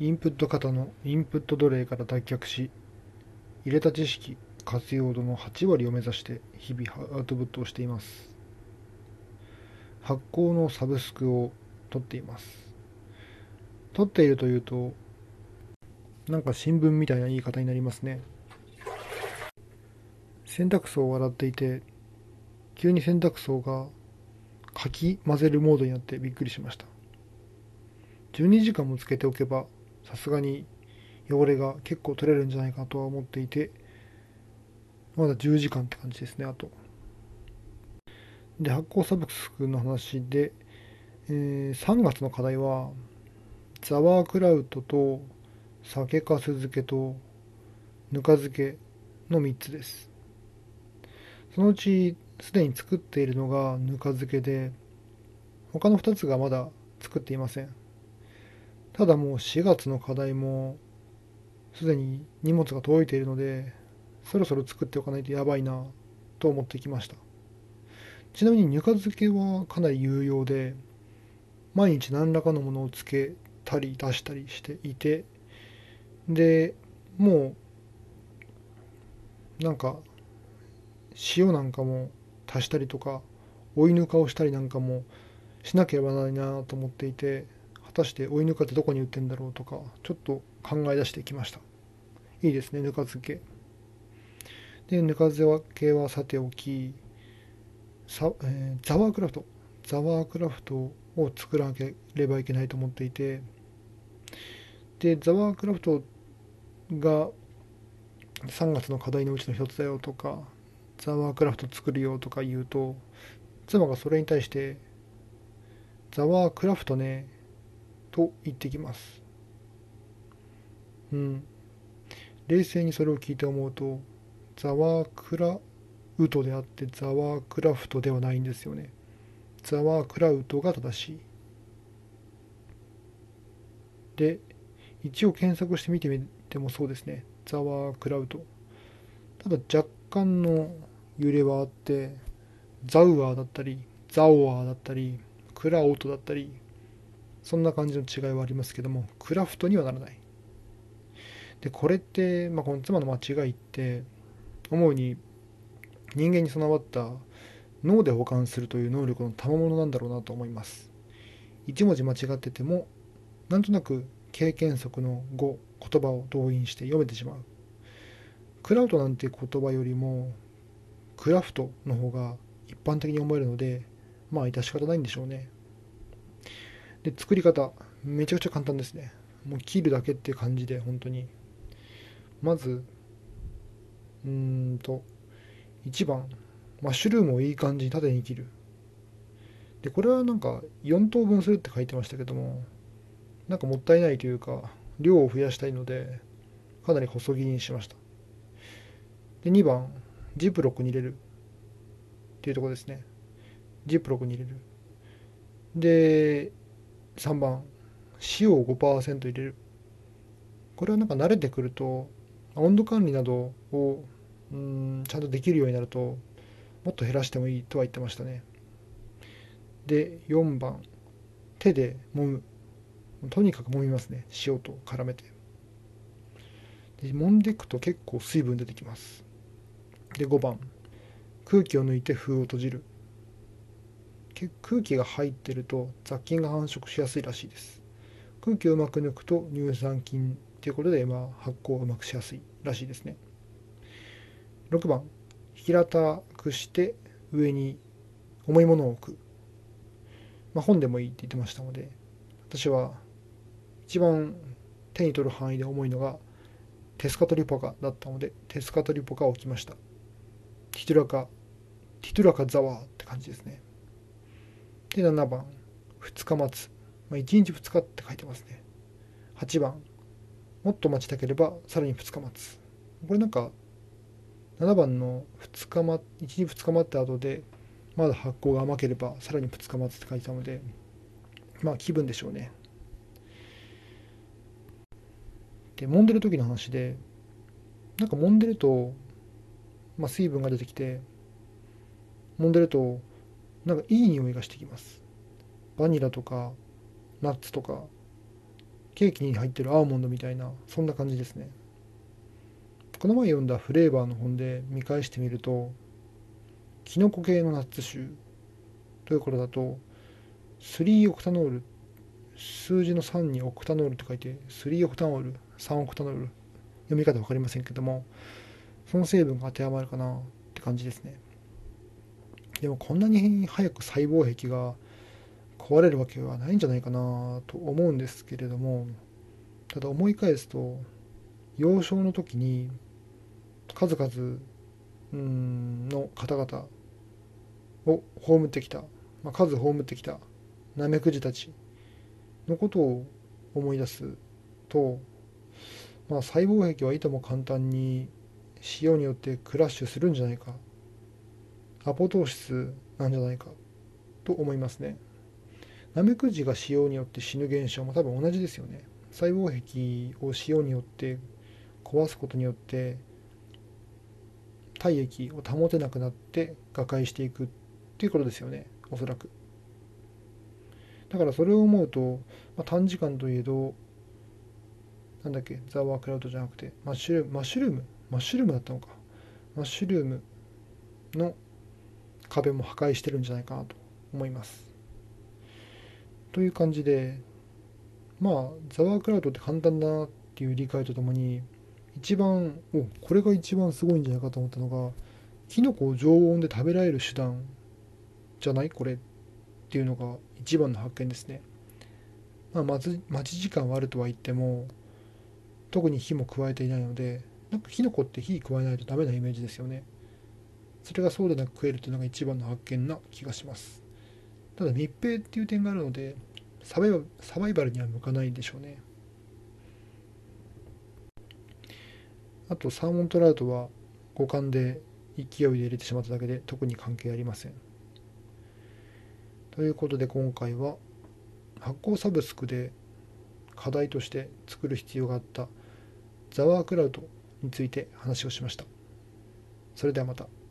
インプット型のインプット奴隷から脱却し、入れた知識、活用度の8割を目指して日々アウトプットをしています。発行のサブスクを取っています。取っているというと、なんか新聞みたいな言い方になりますね。洗濯槽を洗っていて、急に洗濯槽がかき混ぜるモードになってびっくりしました。12時間もつけておけば、さすがに汚れが結構取れるんじゃないかとは思っていて、まだ10時間って感じですね、あと。で、発酵サブスクの話で、えー、3月の課題は、ザワークラウトと酒粕漬けとぬか漬けの3つです。そのうちすでに作っているのがぬか漬けで、他の2つがまだ作っていません。ただもう4月の課題もすでに荷物が届いているので、そろそろ作っておかないとやばいなと思ってきました。ちなみにぬか漬けはかなり有用で、毎日何らかのものをつけたり出したりしていて、で、もう、なんか、塩なんかも足したりとか、追いぬかをしたりなんかもしなければならないなと思っていて、たして追いぬかってどこに売ってんだろうとか、ちょっと考え出してきました。いいですね、ぬか漬け。で、ぬか漬けはさておき、さえー、ザワークラウト。ザワークラウトを作らなければいけないと思っていて、で、ザワークラウトが3月の課題のうちの一つだよとか、ザワークラフト作るよとか言うと、妻がそれに対して、ザワークラフトね、と言ってきます。うん。冷静にそれを聞いて思うと、ザワークラウトであってザワークラフトではないんですよね。ザワークラウトが正しい。で、一応検索してみてみてもそうですね。ザワークラウト。ただ若干の揺れはあって、ザウアーだったり、ザオアーだったり、クラウトだったり、そんな感じの違いはありますけども、クラフトにはならない。で、これって、まあ、この妻の間違いって、主に人間に備わった脳で保管するという能力の賜物なんだろうなと思います。一文字間違ってても、なんとなく経験則の語、言葉を動員して読めてしまう。クラウドなんて言葉よりも、クラフトの方が一般的に思えるので、まあ致し方ないんでしょうね。で、作り方、めちゃくちゃ簡単ですね。もう切るだけって感じで、本当に。まず、うーんと、1番、マッシュルームをいい感じに縦に切る。で、これはなんか4等分するって書いてましたけども、なんかもったいないというか、量を増やしたいので、かなり細切りにしました。で、2番、ジップロックに入れる。っていうとこですね。ジップロックに入れる。で、3番、塩を5%入れる。これはなんか慣れてくると、温度管理などをうんちゃんとできるようになると、もっと減らしてもいいとは言ってましたね。で、4番、手で揉む。とにかく揉みますね。塩と絡めて。で揉んでいくと結構水分出てきます。で、5番、空気を抜いて封を閉じる。空気が入ってると雑菌が繁殖しやすいらしいです。空気をうまく抜くと乳酸菌ということで、まあ、発酵をうまくしやすいらしいですね。6番、平たくして上に重いものを置く。まあ、本でもいいって言ってましたので、私は一番手に取る範囲で重いのがテスカトリポカだったので、テスカトリポカを置きました。ティトゥラカ、ティトゥラカザワーって感じですね。で、7番、2日待つ。まあ、1日2日って書いてますね。8番、もっと待ちたければさらに2日待つ。これなんか、7番の2日待、1日2日待った後で、まだ発酵が甘ければさらに2日待つって書いてたので、まあ気分でしょうね。で、揉んでる時の話で、なんか揉んでると、まあ水分が出てきて、揉んでると、なんかいい匂いがしてきます。バニラとか、ナッツとか、ケーキに入ってるアーモンドみたいなそんな感じですねこの前読んだフレーバーの本で見返してみるとキノコ系のナッツ酒ということだと3オクタノール数字の3にオクタノールと書いて3オクタノール3オクタノール読み方分かりませんけどもその成分が当てはまるかなって感じですねでもこんなに早く細胞壁が壊れるわけはないんじゃないかなと思うんですけれどもただ思い返すと幼少の時に数々の方々を葬ってきた、まあ、数葬ってきたナメクジたちのことを思い出すと、まあ、細胞壁はいとも簡単に塩によってクラッシュするんじゃないかアポトーシスなんじゃないかと思いますね。ナメクジが塩によって死ぬ現象も多分同じですよね。細胞壁を塩によって壊すことによって体液を保てなくなって瓦解していくっていうことですよね。おそらく。だからそれを思うと、まあ、短時間といえどなんだっけ？ザワークラウトじゃなくてマッシュルーム？マッシュルーム？マッシュルームだったのか。マッシュルームの壁も破壊してるんじゃないかなと思いますという感じでまあザワークラウトって簡単だなっていう理解とともに一番おこれが一番すごいんじゃないかと思ったのがキノコを常温で食べられる手段じゃない？これっていうのが一番の発見ですね。まあ、待ち時間はあるとは言っても特に火も加えていないのでなんかキノコって火加えないとダメなイメージですよね。それがそうでなく食えるというのが一番の発見な気がします。ただ密閉っていう点があるのでサバイバサバイバルには向かないでしょうねあとサーモントラウトは五感で勢いで入れてしまっただけで特に関係ありませんということで今回は発酵サブスクで課題として作る必要があったザワークラウトについて話をしましたそれではまた。